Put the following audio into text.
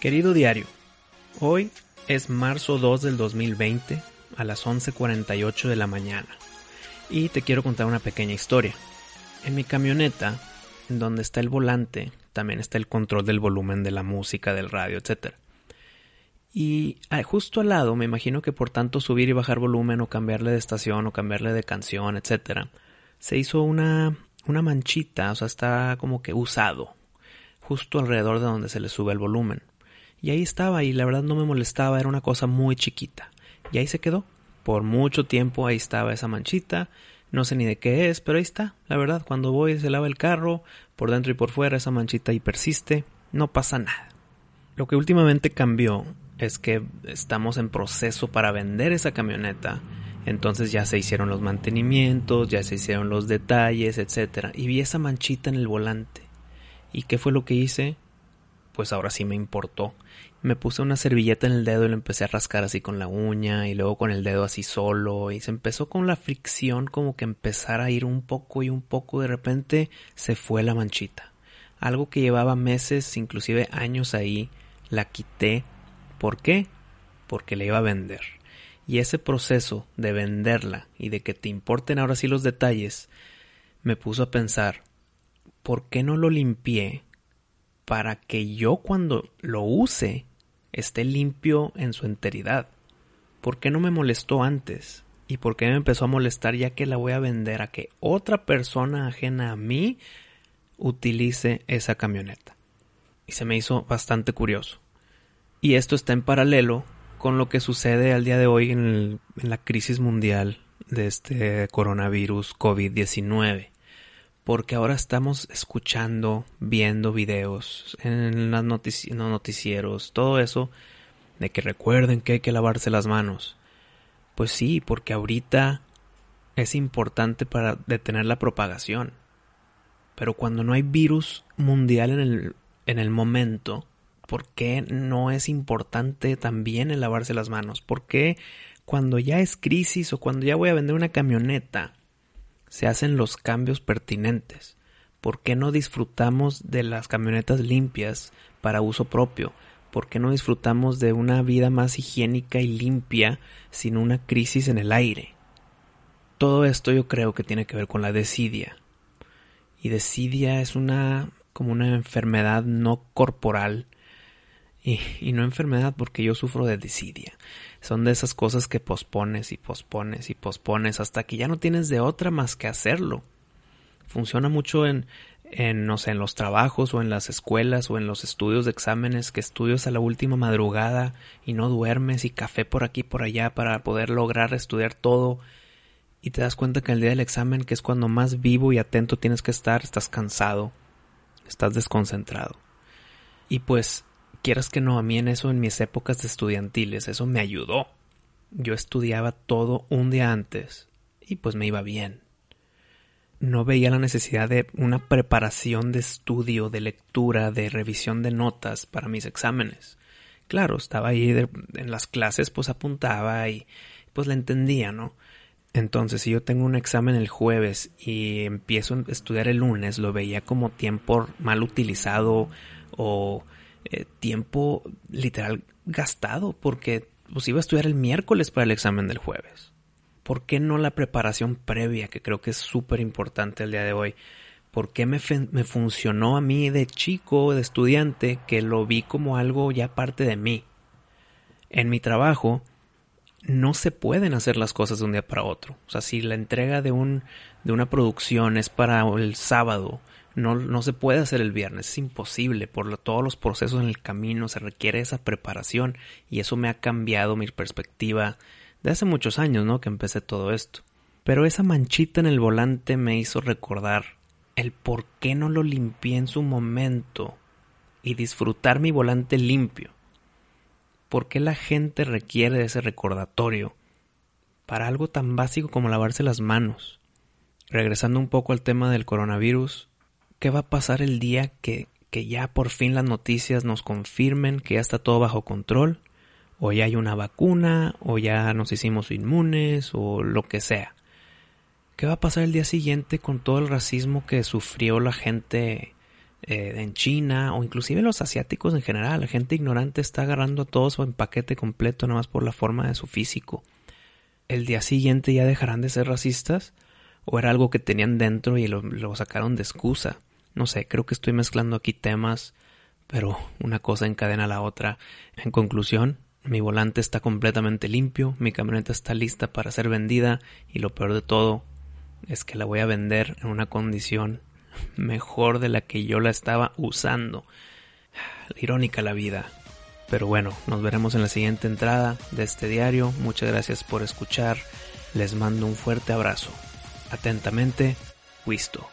Querido diario, hoy es marzo 2 del 2020 a las 11.48 de la mañana y te quiero contar una pequeña historia. En mi camioneta, en donde está el volante, también está el control del volumen de la música, del radio, etc. Y ah, justo al lado, me imagino que por tanto subir y bajar volumen o cambiarle de estación o cambiarle de canción, etc., se hizo una, una manchita, o sea, está como que usado, justo alrededor de donde se le sube el volumen. Y ahí estaba y la verdad no me molestaba, era una cosa muy chiquita. Y ahí se quedó. Por mucho tiempo ahí estaba esa manchita. No sé ni de qué es, pero ahí está. La verdad, cuando voy se lava el carro, por dentro y por fuera esa manchita ahí persiste. No pasa nada. Lo que últimamente cambió es que estamos en proceso para vender esa camioneta. Entonces ya se hicieron los mantenimientos, ya se hicieron los detalles, etc. Y vi esa manchita en el volante. ¿Y qué fue lo que hice? Pues ahora sí me importó me puse una servilleta en el dedo y lo empecé a rascar así con la uña y luego con el dedo así solo y se empezó con la fricción como que empezar a ir un poco y un poco de repente se fue la manchita. Algo que llevaba meses, inclusive años ahí, la quité. ¿Por qué? Porque la iba a vender. Y ese proceso de venderla y de que te importen ahora sí los detalles, me puso a pensar, ¿por qué no lo limpié para que yo cuando lo use esté limpio en su enteridad. ¿Por qué no me molestó antes? ¿Y por qué me empezó a molestar ya que la voy a vender a que otra persona ajena a mí utilice esa camioneta? Y se me hizo bastante curioso. Y esto está en paralelo con lo que sucede al día de hoy en, en la crisis mundial de este coronavirus COVID-19 porque ahora estamos escuchando, viendo videos en los noticieros, todo eso, de que recuerden que hay que lavarse las manos. Pues sí, porque ahorita es importante para detener la propagación. Pero cuando no hay virus mundial en el, en el momento, ¿por qué no es importante también el lavarse las manos? ¿Por qué cuando ya es crisis o cuando ya voy a vender una camioneta, se hacen los cambios pertinentes. ¿Por qué no disfrutamos de las camionetas limpias para uso propio? ¿Por qué no disfrutamos de una vida más higiénica y limpia sin una crisis en el aire? Todo esto yo creo que tiene que ver con la desidia. Y desidia es una como una enfermedad no corporal y, y no enfermedad porque yo sufro de desidia. Son de esas cosas que pospones y pospones y pospones hasta que ya no tienes de otra más que hacerlo. Funciona mucho en, en, no sé, en los trabajos o en las escuelas o en los estudios de exámenes que estudias a la última madrugada y no duermes y café por aquí por allá para poder lograr estudiar todo y te das cuenta que el día del examen, que es cuando más vivo y atento tienes que estar, estás cansado, estás desconcentrado. Y pues quieras que no, a mí en eso, en mis épocas estudiantiles, eso me ayudó. Yo estudiaba todo un día antes y pues me iba bien. No veía la necesidad de una preparación de estudio, de lectura, de revisión de notas para mis exámenes. Claro, estaba ahí en las clases, pues apuntaba y pues la entendía, ¿no? Entonces, si yo tengo un examen el jueves y empiezo a estudiar el lunes, lo veía como tiempo mal utilizado o eh, tiempo literal gastado porque pues iba a estudiar el miércoles para el examen del jueves. ¿Por qué no la preparación previa, que creo que es súper importante el día de hoy? ¿Por qué me, me funcionó a mí de chico, de estudiante, que lo vi como algo ya parte de mí? En mi trabajo no se pueden hacer las cosas de un día para otro. O sea, si la entrega de, un, de una producción es para el sábado, no, no se puede hacer el viernes, es imposible. Por todos los procesos en el camino se requiere esa preparación y eso me ha cambiado mi perspectiva de hace muchos años, ¿no? Que empecé todo esto. Pero esa manchita en el volante me hizo recordar el por qué no lo limpié en su momento y disfrutar mi volante limpio. ¿Por qué la gente requiere ese recordatorio para algo tan básico como lavarse las manos? Regresando un poco al tema del coronavirus, ¿qué va a pasar el día que, que ya por fin las noticias nos confirmen que ya está todo bajo control? O ya hay una vacuna, o ya nos hicimos inmunes, o lo que sea. ¿Qué va a pasar el día siguiente con todo el racismo que sufrió la gente eh, en China o inclusive los asiáticos en general. La gente ignorante está agarrando a todos en paquete completo nada más por la forma de su físico. ¿El día siguiente ya dejarán de ser racistas? ¿O era algo que tenían dentro y lo, lo sacaron de excusa? No sé, creo que estoy mezclando aquí temas, pero una cosa encadena a la otra. En conclusión, mi volante está completamente limpio, mi camioneta está lista para ser vendida y lo peor de todo es que la voy a vender en una condición mejor de la que yo la estaba usando. Irónica la vida. Pero bueno, nos veremos en la siguiente entrada de este diario. Muchas gracias por escuchar. Les mando un fuerte abrazo. Atentamente, Wisto.